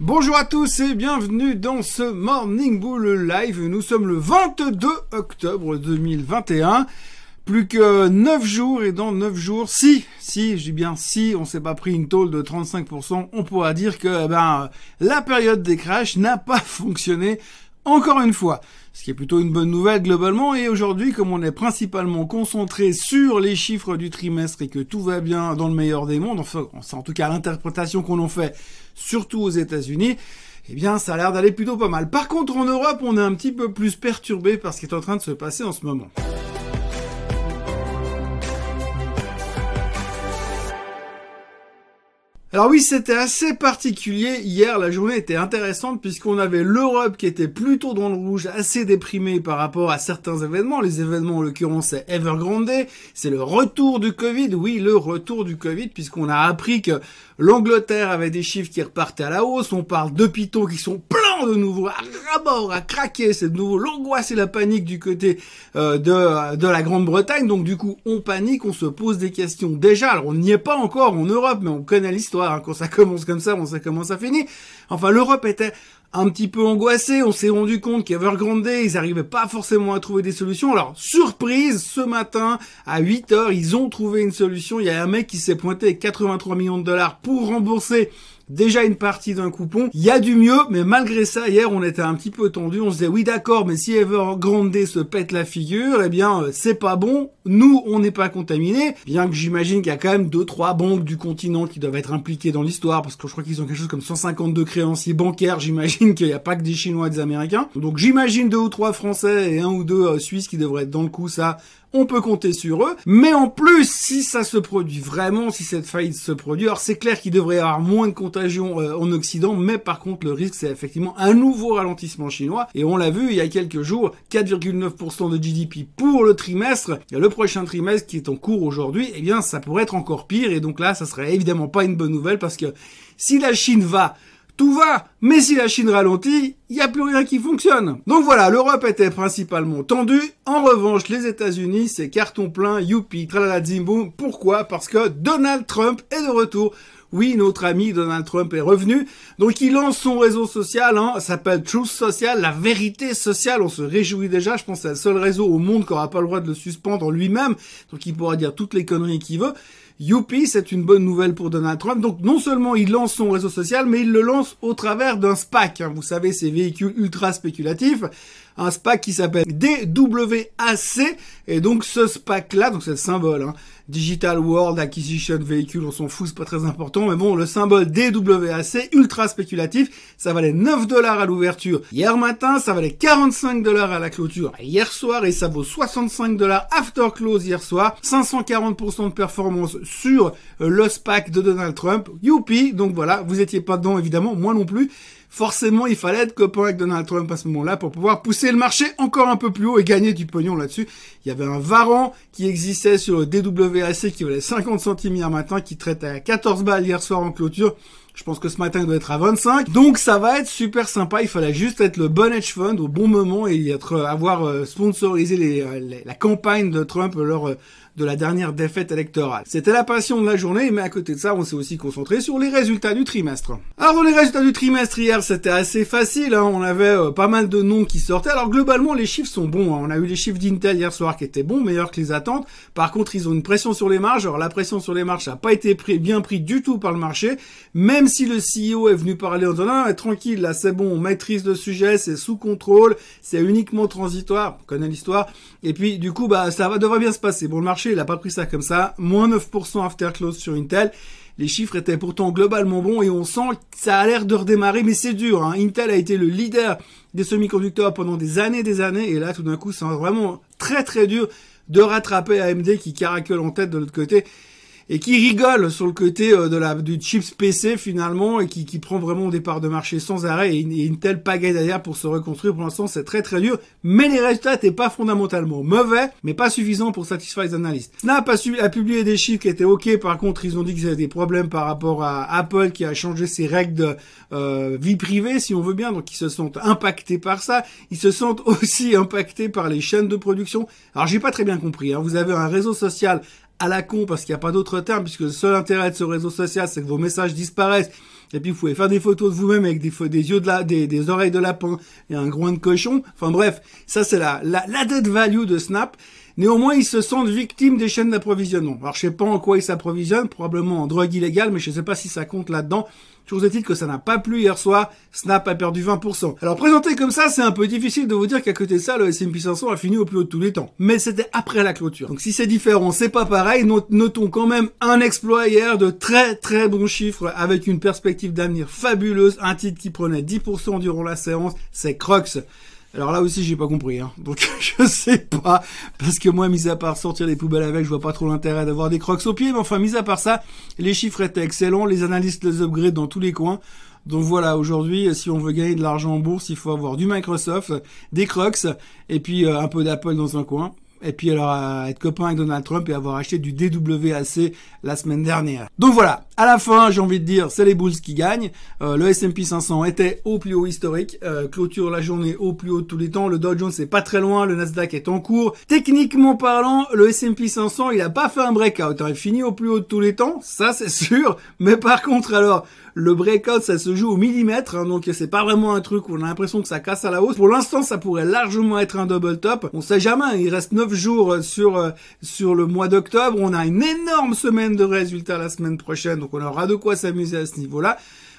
Bonjour à tous et bienvenue dans ce Morning Bull Live. Nous sommes le 22 octobre 2021. Plus que 9 jours et dans 9 jours, si, si, je dis bien si, on s'est pas pris une tôle de 35%, on pourra dire que eh ben, la période des crashs n'a pas fonctionné encore une fois. Ce qui est plutôt une bonne nouvelle globalement. Et aujourd'hui, comme on est principalement concentré sur les chiffres du trimestre et que tout va bien dans le meilleur des mondes, enfin, c'est en tout cas l'interprétation qu'on en fait, surtout aux États-Unis, eh bien, ça a l'air d'aller plutôt pas mal. Par contre, en Europe, on est un petit peu plus perturbé par ce qui est en train de se passer en ce moment. Alors oui, c'était assez particulier. Hier, la journée était intéressante puisqu'on avait l'Europe qui était plutôt dans le rouge, assez déprimée par rapport à certains événements. Les événements, en l'occurrence, c'est Evergrande. C'est le retour du Covid. Oui, le retour du Covid puisqu'on a appris que l'Angleterre avait des chiffres qui repartaient à la hausse. On parle d'hôpitaux qui sont de nouveau, à rabord, à craquer. C'est de nouveau l'angoisse et la panique du côté euh, de, de la Grande-Bretagne. Donc du coup, on panique, on se pose des questions. Déjà, alors on n'y est pas encore en Europe, mais on connaît l'histoire Hein. Quand ça commence comme ça, on sait comment ça finit. Enfin, l'Europe était un petit peu angoissée. On s'est rendu compte qu'Evergrande, ils n'arrivaient pas forcément à trouver des solutions. Alors, surprise, ce matin, à 8 heures, ils ont trouvé une solution. Il y a un mec qui s'est pointé avec 83 millions de dollars pour rembourser déjà une partie d'un coupon. Il y a du mieux, mais malgré ça, hier, on était un petit peu tendu. On se disait, oui, d'accord, mais si Evergrande se pète la figure, eh bien, euh, c'est pas bon. Nous, on n'est pas contaminés. Bien que j'imagine qu'il y a quand même deux, trois banques du continent qui doivent être impliquées dans l'histoire, parce que je crois qu'ils ont quelque chose comme 152 créanciers bancaires. J'imagine qu'il n'y a pas que des Chinois et des Américains. Donc, j'imagine deux ou trois Français et un ou deux euh, Suisses qui devraient être dans le coup. Ça, on peut compter sur eux. Mais en plus, si ça se produit vraiment, si cette faillite se produit, alors c'est clair qu'il devrait y avoir moins de contagion euh, en Occident, mais par contre le risque c'est effectivement un nouveau ralentissement chinois. Et on l'a vu il y a quelques jours, 4,9% de GDP pour le trimestre. Et le prochain trimestre qui est en cours aujourd'hui, eh bien ça pourrait être encore pire. Et donc là, ça serait évidemment pas une bonne nouvelle parce que si la Chine va tout va. Mais si la Chine ralentit, il n'y a plus rien qui fonctionne. Donc voilà, l'Europe était principalement tendue. En revanche, les États-Unis, c'est carton plein, youpi, tralala zimboum. Pourquoi? Parce que Donald Trump est de retour. Oui, notre ami Donald Trump est revenu. Donc il lance son réseau social, hein, s'appelle Truth Social, la vérité sociale. On se réjouit déjà. Je pense que c'est le seul réseau au monde qui n'aura pas le droit de le suspendre lui-même. Donc il pourra dire toutes les conneries qu'il veut. Youpi, c'est une bonne nouvelle pour Donald Trump. Donc non seulement il lance son réseau social, mais il le lance au travers d'un SPAC. Hein. Vous savez, ces véhicules ultra spéculatifs un SPAC qui s'appelle DWAC. Et donc ce SPAC-là, donc c'est le symbole, hein, Digital World Acquisition Vehicle, on s'en fout, c'est pas très important. Mais bon, le symbole DWAC, ultra spéculatif, ça valait 9 dollars à l'ouverture. Hier matin, ça valait 45 dollars à la clôture hier soir et ça vaut 65 dollars after close hier soir. 540% de performance sur euh, le SPAC de Donald Trump. Youpi! Donc voilà, vous étiez pas dedans évidemment, moi non plus forcément il fallait être copain avec Donald Trump à ce moment-là pour pouvoir pousser le marché encore un peu plus haut et gagner du pognon là-dessus. Il y avait un varan qui existait sur le DWAC qui valait 50 centimes hier matin, qui traitait à 14 balles hier soir en clôture. Je pense que ce matin, il doit être à 25. Donc, ça va être super sympa. Il fallait juste être le bon hedge fund au bon moment et être, avoir euh, sponsorisé euh, la campagne de Trump euh, de la dernière défaite électorale. C'était la passion de la journée, mais à côté de ça, on s'est aussi concentré sur les résultats du trimestre. Alors, les résultats du trimestre hier, c'était assez facile. Hein. On avait pas mal de noms qui sortaient. Alors, globalement, les chiffres sont bons. Hein. On a eu les chiffres d'Intel hier soir qui étaient bons, meilleurs que les attentes. Par contre, ils ont une pression sur les marges. Alors, la pression sur les marges n'a pas été bien pris du tout par le marché, même si le CEO est venu parler en disant non, tranquille, là c'est bon, on maîtrise le sujet, c'est sous contrôle, c'est uniquement transitoire, on connaît l'histoire. Et puis du coup, bah ça va devrait bien se passer. Bon, le marché, il a pas pris ça comme ça, moins 9% after close sur Intel. Les chiffres étaient pourtant globalement bons et on sent que ça a l'air de redémarrer, mais c'est dur. Hein. Intel a été le leader des semi-conducteurs pendant des années, des années, et là tout d'un coup, c'est vraiment très très dur de rattraper AMD qui caracole en tête de l'autre côté et qui rigole sur le côté euh, de la du chips PC finalement et qui, qui prend vraiment des parts de marché sans arrêt et, une telle pagaille derrière pour se reconstruire. Pour l'instant, c'est très très dur, mais les résultats n'étaient pas fondamentalement mauvais, mais pas suffisants pour satisfaire les analystes. Snap a, su, a publié des chiffres qui étaient ok. Par contre, ils ont dit qu'ils avaient des problèmes par rapport à Apple qui a changé ses règles de euh, vie privée, si on veut bien. Donc, ils se sont impactés par ça. Ils se sentent aussi impactés par les chaînes de production. Alors, j'ai pas très bien compris. Hein. Vous avez un réseau social à la con parce qu'il n'y a pas d'autre terme puisque le seul intérêt de ce réseau social c'est que vos messages disparaissent Et puis vous pouvez faire des photos de vous-même avec des, yeux de la, des, des oreilles de lapin et un groin de cochon. Enfin bref, ça c'est la, la, la dead value de Snap. Néanmoins, ils se sentent victimes des chaînes d'approvisionnement. Alors, je sais pas en quoi ils s'approvisionnent, probablement en drogue illégale, mais je sais pas si ça compte là-dedans. Toujours est-il que ça n'a pas plu hier soir, Snap a perdu 20%. Alors présenté comme ça, c'est un peu difficile de vous dire qu'à côté de ça, le S&P 500 a fini au plus haut de tous les temps. Mais c'était après la clôture. Donc si c'est différent, c'est pas pareil. Notons quand même un exploit hier de très très bons chiffres avec une perspective d'avenir fabuleuse. Un titre qui prenait 10% durant la séance, c'est Crocs. Alors là aussi, j'ai pas compris. Hein. Donc je sais pas, parce que moi, mis à part sortir les poubelles avec, je vois pas trop l'intérêt d'avoir des crocs au pied. Mais enfin, mis à part ça, les chiffres étaient excellents, les analystes les upgrade dans tous les coins. Donc voilà, aujourd'hui, si on veut gagner de l'argent en bourse, il faut avoir du Microsoft, des Crocs, et puis euh, un peu d'Apple dans un coin et puis alors être copain avec Donald Trump et avoir acheté du DWAC la semaine dernière. Donc voilà, à la fin, j'ai envie de dire, c'est les Bulls qui gagnent. Euh, le S&P 500 était au plus haut historique, euh, clôture la journée au plus haut de tous les temps. Le Dow Jones est pas très loin, le Nasdaq est en cours. Techniquement parlant, le S&P 500, il a pas fait un breakout, il fini au plus haut de tous les temps, ça c'est sûr. Mais par contre, alors le breakout, ça se joue au millimètre, hein, donc c'est pas vraiment un truc où on a l'impression que ça casse à la hausse. Pour l'instant, ça pourrait largement être un double top. On sait jamais, il reste 9 jours sur euh, sur le mois d'octobre. On a une énorme semaine de résultats la semaine prochaine, donc on aura de quoi s'amuser à ce niveau-là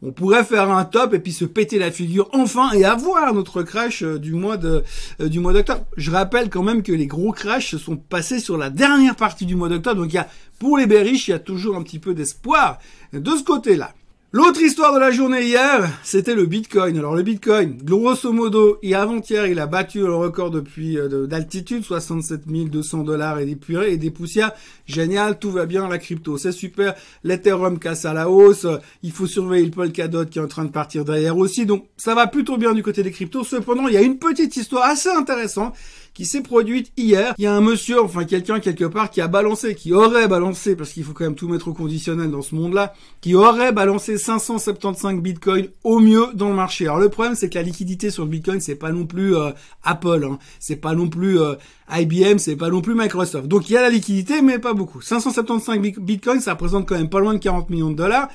on pourrait faire un top et puis se péter la figure enfin et avoir notre crash euh, du mois de euh, du mois d'octobre. Je rappelle quand même que les gros crashs se sont passés sur la dernière partie du mois d'octobre, donc il y a pour les bearish, il y a toujours un petit peu d'espoir de ce côté-là. L'autre histoire de la journée hier, c'était le Bitcoin. Alors le Bitcoin, grosso modo, et avant-hier, il a battu le record depuis euh, d'altitude, 67 200 dollars et des purées et des poussières. Génial, tout va bien, la crypto, c'est super. L'Ethereum casse à la hausse. Il faut surveiller le Polkadot qui est en train de partir derrière aussi. Donc ça va plutôt bien du côté des cryptos. Cependant, il y a une petite histoire assez intéressante qui s'est produite hier. Il y a un monsieur, enfin quelqu'un quelque part, qui a balancé, qui aurait balancé, parce qu'il faut quand même tout mettre au conditionnel dans ce monde-là, qui aurait balancé 575 bitcoins au mieux dans le marché. Alors le problème, c'est que la liquidité sur le bitcoin, c'est pas non plus euh, Apple, hein. c'est pas non plus euh, IBM, c'est pas non plus Microsoft. Donc il y a la liquidité, mais pas beaucoup. 575 bitcoins, ça représente quand même pas loin de 40 millions de dollars.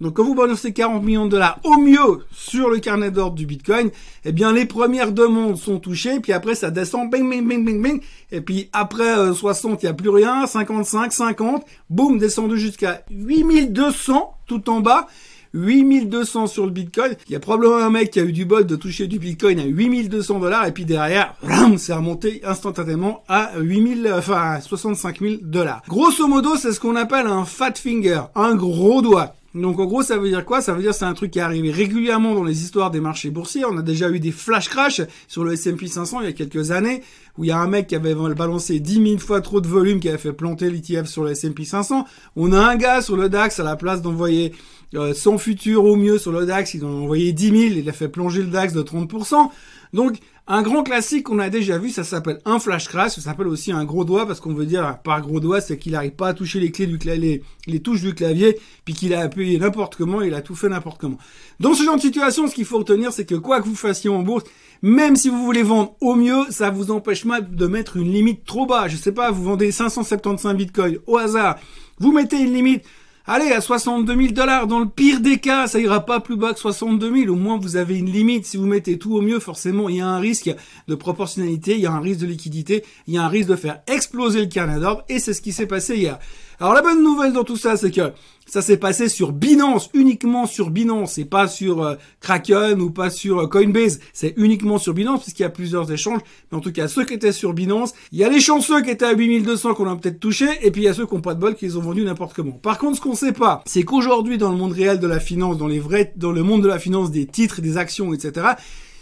Donc quand vous balancez 40 millions de dollars au mieux sur le carnet d'ordre du Bitcoin, eh bien les premières demandes sont touchées, puis après ça descend, bing, bing, bing, bing, bing, et puis après 60, euh, il n'y a plus rien, 55, 50, boum, descendu jusqu'à 8200 tout en bas, 8200 sur le Bitcoin. Il y a probablement un mec qui a eu du bol de toucher du Bitcoin à 8200 dollars et puis derrière, c'est remonté instantanément à 8000, enfin 65 000 dollars. Grosso modo, c'est ce qu'on appelle un fat finger, un gros doigt. Donc en gros, ça veut dire quoi? Ça veut dire c'est un truc qui est arrivé régulièrement dans les histoires des marchés boursiers. On a déjà eu des flash crash sur le S&P 500 il y a quelques années où il y a un mec qui avait balancé 10 000 fois trop de volume qui avait fait planter l'ETF sur le S&P 500. On a un gars sur le DAX à la place d'envoyer euh, son futur au mieux sur le DAX, il en a envoyé 10 000, il a fait plonger le DAX de 30%. Donc un grand classique qu'on a déjà vu, ça s'appelle un flash crash, ça s'appelle aussi un gros doigt parce qu'on veut dire par gros doigt, c'est qu'il n'arrive pas à toucher les clés du clavier, les, touches du clavier, puis qu'il a appuyé n'importe comment, il a tout fait n'importe comment. Dans ce genre de situation, ce qu'il faut retenir, c'est que quoi que vous fassiez en bourse, même si vous voulez vendre au mieux, ça vous empêche pas de mettre une limite trop bas. Je sais pas, vous vendez 575 bitcoins au hasard, vous mettez une limite Allez, à 62 000 dollars, dans le pire des cas, ça ira pas plus bas que 62 000. Au moins, vous avez une limite. Si vous mettez tout au mieux, forcément, il y a un risque de proportionnalité, il y a un risque de liquidité, il y a un risque de faire exploser le carnet d'ordre, et c'est ce qui s'est passé hier. Alors la bonne nouvelle dans tout ça, c'est que ça s'est passé sur Binance, uniquement sur Binance, et pas sur euh, Kraken ou pas sur euh, Coinbase. C'est uniquement sur Binance puisqu'il y a plusieurs échanges. Mais en tout cas, ceux qui étaient sur Binance, il y a les chanceux qui étaient à 8200 qu'on a peut-être touché, et puis il y a ceux qui n'ont pas de bol qui les ont vendus n'importe comment. Par contre, ce qu'on sait pas, c'est qu'aujourd'hui, dans le monde réel de la finance, dans les vrais, dans le monde de la finance, des titres, des actions, etc.,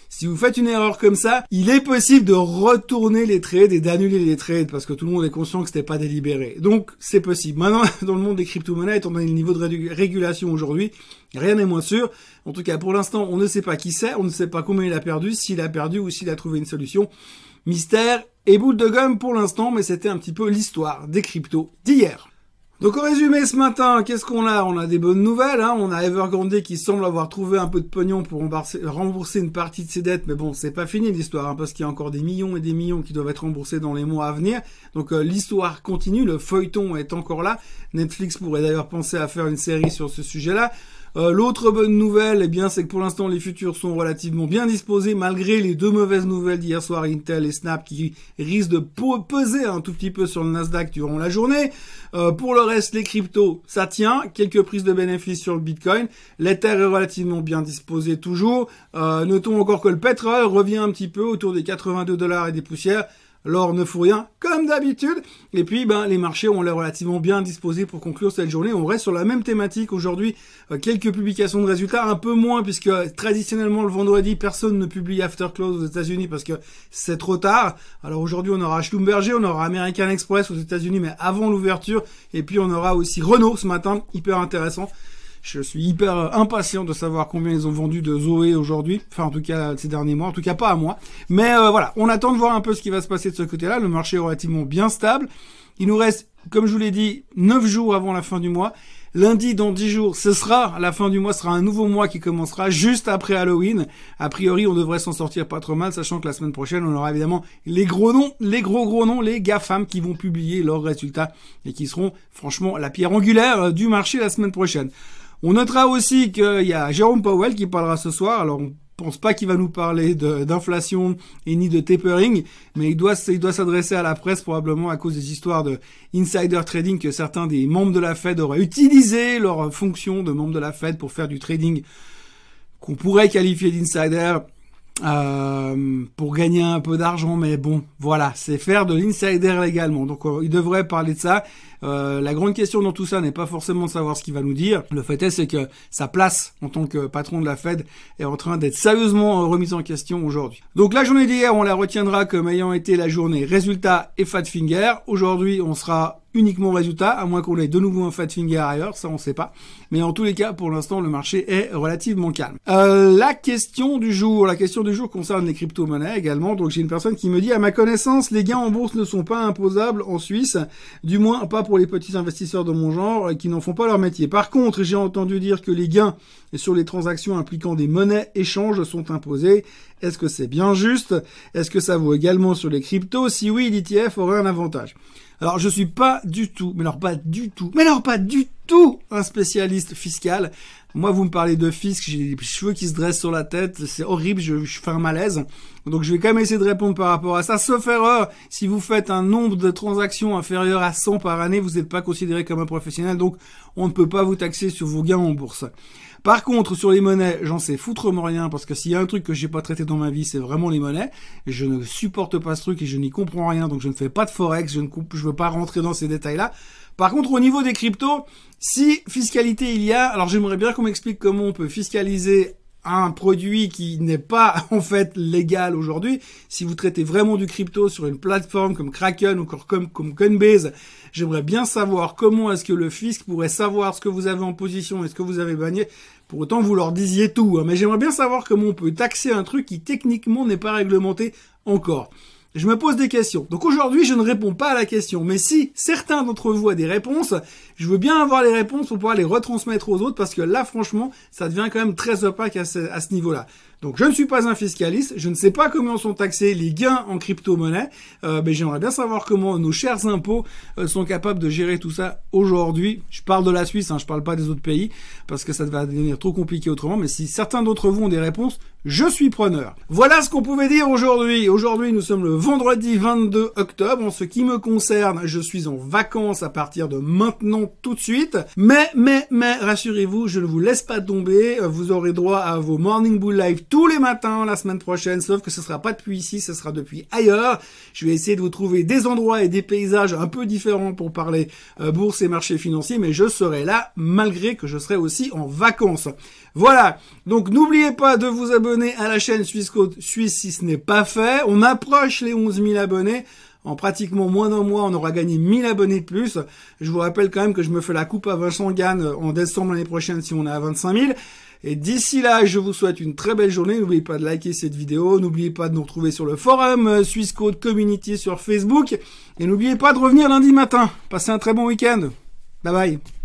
si vous faites une erreur comme ça, il est possible de retourner les trades et d'annuler les trades parce que tout le monde est conscient que c'était pas délibéré. Donc, c'est possible. Maintenant, dans le monde des crypto-monnaies, étant donné le niveau de régulation aujourd'hui, rien n'est moins sûr. En tout cas, pour l'instant, on ne sait pas qui c'est, on ne sait pas combien il a perdu, s'il a perdu ou s'il a trouvé une solution. Mystère et boule de gomme pour l'instant, mais c'était un petit peu l'histoire des cryptos d'hier. Donc au résumé ce matin, qu'est-ce qu'on a? On a des bonnes nouvelles. Hein. On a Evergrande qui semble avoir trouvé un peu de pognon pour rembourser une partie de ses dettes, mais bon, c'est pas fini l'histoire, hein, parce qu'il y a encore des millions et des millions qui doivent être remboursés dans les mois à venir. Donc euh, l'histoire continue, le feuilleton est encore là. Netflix pourrait d'ailleurs penser à faire une série sur ce sujet-là. Euh, l'autre bonne nouvelle, eh bien, c'est que pour l'instant, les futurs sont relativement bien disposés, malgré les deux mauvaises nouvelles d'hier soir, Intel et Snap, qui risquent de peser un tout petit peu sur le Nasdaq durant la journée. Euh, pour le reste, les cryptos, ça tient. Quelques prises de bénéfices sur le Bitcoin. L'Ether est relativement bien disposé toujours. Euh, notons encore que le pétrole revient un petit peu autour des 82 dollars et des poussières. L'or ne fout rien, comme d'habitude. Et puis, ben, les marchés ont l'air relativement bien disposés pour conclure cette journée. On reste sur la même thématique aujourd'hui. Euh, quelques publications de résultats, un peu moins, puisque traditionnellement, le vendredi, personne ne publie After Close aux États-Unis parce que c'est trop tard. Alors aujourd'hui, on aura Schlumberger, on aura American Express aux États-Unis, mais avant l'ouverture. Et puis, on aura aussi Renault ce matin, hyper intéressant. Je suis hyper impatient de savoir combien ils ont vendu de Zoé aujourd'hui. Enfin, en tout cas, ces derniers mois. En tout cas, pas à moi. Mais euh, voilà, on attend de voir un peu ce qui va se passer de ce côté-là. Le marché est relativement bien stable. Il nous reste, comme je vous l'ai dit, 9 jours avant la fin du mois. Lundi, dans 10 jours, ce sera la fin du mois, ce sera un nouveau mois qui commencera juste après Halloween. A priori, on devrait s'en sortir pas trop mal, sachant que la semaine prochaine, on aura évidemment les gros noms, les gros gros noms, les GAFAM qui vont publier leurs résultats et qui seront franchement la pierre angulaire du marché la semaine prochaine. On notera aussi qu'il y a Jérôme Powell qui parlera ce soir. Alors on pense pas qu'il va nous parler d'inflation et ni de tapering, mais il doit, s'adresser à la presse probablement à cause des histoires de insider trading que certains des membres de la Fed auraient utilisé leur fonction de membres de la Fed pour faire du trading qu'on pourrait qualifier d'insider euh, pour gagner un peu d'argent, mais bon, voilà, c'est faire de l'insider légalement. Donc euh, il devrait parler de ça. Euh, la grande question dans tout ça n'est pas forcément de savoir ce qu'il va nous dire. Le fait est, c'est que sa place en tant que patron de la Fed est en train d'être sérieusement remise en question aujourd'hui. Donc la journée d'hier, on la retiendra comme ayant été la journée résultat et fat finger. Aujourd'hui, on sera uniquement résultat, à moins qu'on ait de nouveau un fat finger ailleurs, ça on sait pas. Mais en tous les cas, pour l'instant, le marché est relativement calme. Euh, la question du jour, la question du jour concerne les crypto-monnaies également. Donc j'ai une personne qui me dit, à ma connaissance, les gains en bourse ne sont pas imposables en Suisse, du moins pas pour les petits investisseurs de mon genre qui n'en font pas leur métier. Par contre, j'ai entendu dire que les gains sur les transactions impliquant des monnaies échanges sont imposés. Est-ce que c'est bien juste? Est-ce que ça vaut également sur les cryptos? Si oui, l'ETF aurait un avantage. Alors je suis pas du tout, mais alors pas du tout, mais alors pas du tout un spécialiste fiscal. Moi, vous me parlez de fisc, j'ai des cheveux qui se dressent sur la tête, c'est horrible, je, je, fais un malaise. Donc je vais quand même essayer de répondre par rapport à ça. Sauf erreur, si vous faites un nombre de transactions inférieur à 100 par année, vous n'êtes pas considéré comme un professionnel, donc on ne peut pas vous taxer sur vos gains en bourse. Par contre, sur les monnaies, j'en sais foutrement rien parce que s'il y a un truc que j'ai pas traité dans ma vie, c'est vraiment les monnaies. Je ne supporte pas ce truc et je n'y comprends rien, donc je ne fais pas de forex, je ne je veux pas rentrer dans ces détails-là. Par contre, au niveau des cryptos, si fiscalité il y a, alors j'aimerais bien qu'on m'explique comment on peut fiscaliser un produit qui n'est pas en fait légal aujourd'hui. Si vous traitez vraiment du crypto sur une plateforme comme Kraken ou comme, Coinbase, j'aimerais bien savoir comment est-ce que le fisc pourrait savoir ce que vous avez en position et ce que vous avez banni. Pour autant, vous leur disiez tout. Hein. Mais j'aimerais bien savoir comment on peut taxer un truc qui techniquement n'est pas réglementé encore je me pose des questions. Donc aujourd'hui, je ne réponds pas à la question. Mais si certains d'entre vous a des réponses, je veux bien avoir les réponses pour pouvoir les retransmettre aux autres parce que là, franchement, ça devient quand même très opaque à ce, à ce niveau-là. Donc je ne suis pas un fiscaliste, je ne sais pas comment sont taxés les gains en crypto-monnaie, euh, mais j'aimerais bien savoir comment nos chers impôts euh, sont capables de gérer tout ça aujourd'hui. Je parle de la Suisse, hein, je parle pas des autres pays, parce que ça va devenir trop compliqué autrement, mais si certains d'entre vous ont des réponses, je suis preneur. Voilà ce qu'on pouvait dire aujourd'hui. Aujourd'hui, nous sommes le vendredi 22 octobre. En ce qui me concerne, je suis en vacances à partir de maintenant tout de suite. Mais, mais, mais, rassurez-vous, je ne vous laisse pas tomber. Vous aurez droit à vos Morning Bull Live tous les matins la semaine prochaine, sauf que ce sera pas depuis ici, ce sera depuis ailleurs. Je vais essayer de vous trouver des endroits et des paysages un peu différents pour parler euh, bourse et marché financier, mais je serai là malgré que je serai aussi en vacances. Voilà. Donc n'oubliez pas de vous abonner à la chaîne Suisse Côte Suisse si ce n'est pas fait. On approche les 11 000 abonnés. En pratiquement moins d'un mois, on aura gagné 1000 abonnés de plus. Je vous rappelle quand même que je me fais la coupe à Vincent Gann en décembre l'année prochaine si on est à 25 000. Et d'ici là, je vous souhaite une très belle journée. N'oubliez pas de liker cette vidéo. N'oubliez pas de nous retrouver sur le forum euh, Suisse Code Community sur Facebook. Et n'oubliez pas de revenir lundi matin. Passez un très bon week-end. Bye bye.